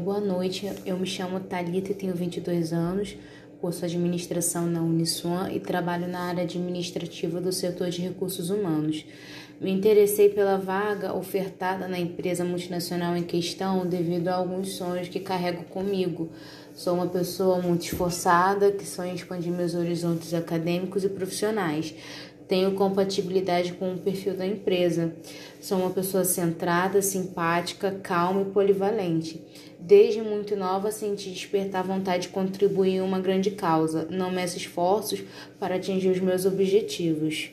Boa noite. Eu me chamo Thalita e tenho 22 anos, curso administração na Uniswan e trabalho na área administrativa do setor de recursos humanos. Me interessei pela vaga ofertada na empresa multinacional em questão devido a alguns sonhos que carrego comigo. Sou uma pessoa muito esforçada que sonha expandir meus horizontes acadêmicos e profissionais. Tenho compatibilidade com o perfil da empresa. Sou uma pessoa centrada, simpática, calma e polivalente. Desde muito nova senti despertar vontade de contribuir em uma grande causa. Não meço esforços para atingir os meus objetivos.